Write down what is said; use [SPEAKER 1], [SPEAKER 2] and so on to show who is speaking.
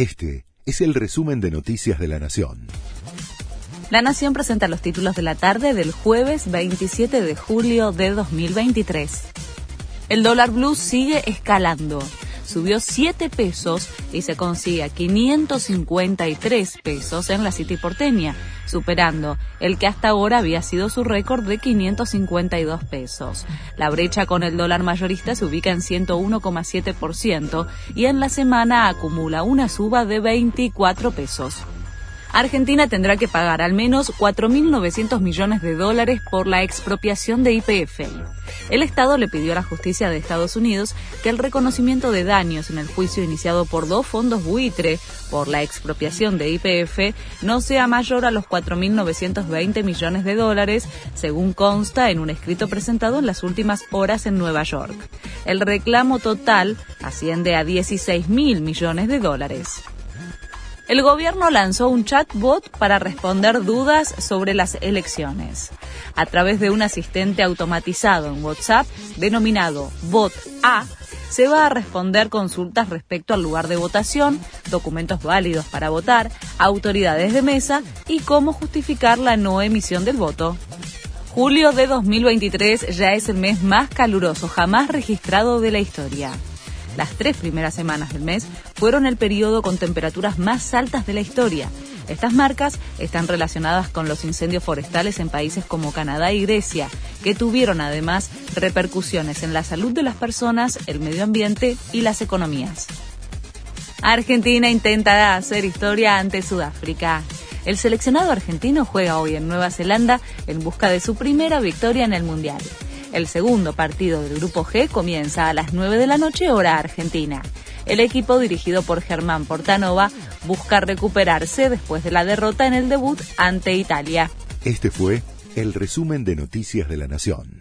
[SPEAKER 1] Este es el resumen de Noticias de la Nación.
[SPEAKER 2] La Nación presenta los títulos de la tarde del jueves 27 de julio de 2023. El dólar blue sigue escalando subió 7 pesos y se consigue a 553 pesos en la City porteña, superando el que hasta ahora había sido su récord de 552 pesos. La brecha con el dólar mayorista se ubica en 101,7% y en la semana acumula una suba de 24 pesos. Argentina tendrá que pagar al menos 4.900 millones de dólares por la expropiación de IPF. El Estado le pidió a la justicia de Estados Unidos que el reconocimiento de daños en el juicio iniciado por dos fondos buitre por la expropiación de IPF no sea mayor a los 4.920 millones de dólares, según consta en un escrito presentado en las últimas horas en Nueva York. El reclamo total asciende a 16.000 millones de dólares el gobierno lanzó un chatbot para responder dudas sobre las elecciones. A través de un asistente automatizado en WhatsApp denominado Bot A, se va a responder consultas respecto al lugar de votación, documentos válidos para votar, autoridades de mesa y cómo justificar la no emisión del voto. Julio de 2023 ya es el mes más caluroso jamás registrado de la historia. Las tres primeras semanas del mes fueron el periodo con temperaturas más altas de la historia. Estas marcas están relacionadas con los incendios forestales en países como Canadá y Grecia, que tuvieron además repercusiones en la salud de las personas, el medio ambiente y las economías. Argentina intenta hacer historia ante Sudáfrica. El seleccionado argentino juega hoy en Nueva Zelanda en busca de su primera victoria en el Mundial. El segundo partido del Grupo G comienza a las 9 de la noche hora argentina. El equipo dirigido por Germán Portanova busca recuperarse después de la derrota en el debut ante Italia.
[SPEAKER 1] Este fue el resumen de Noticias de la Nación.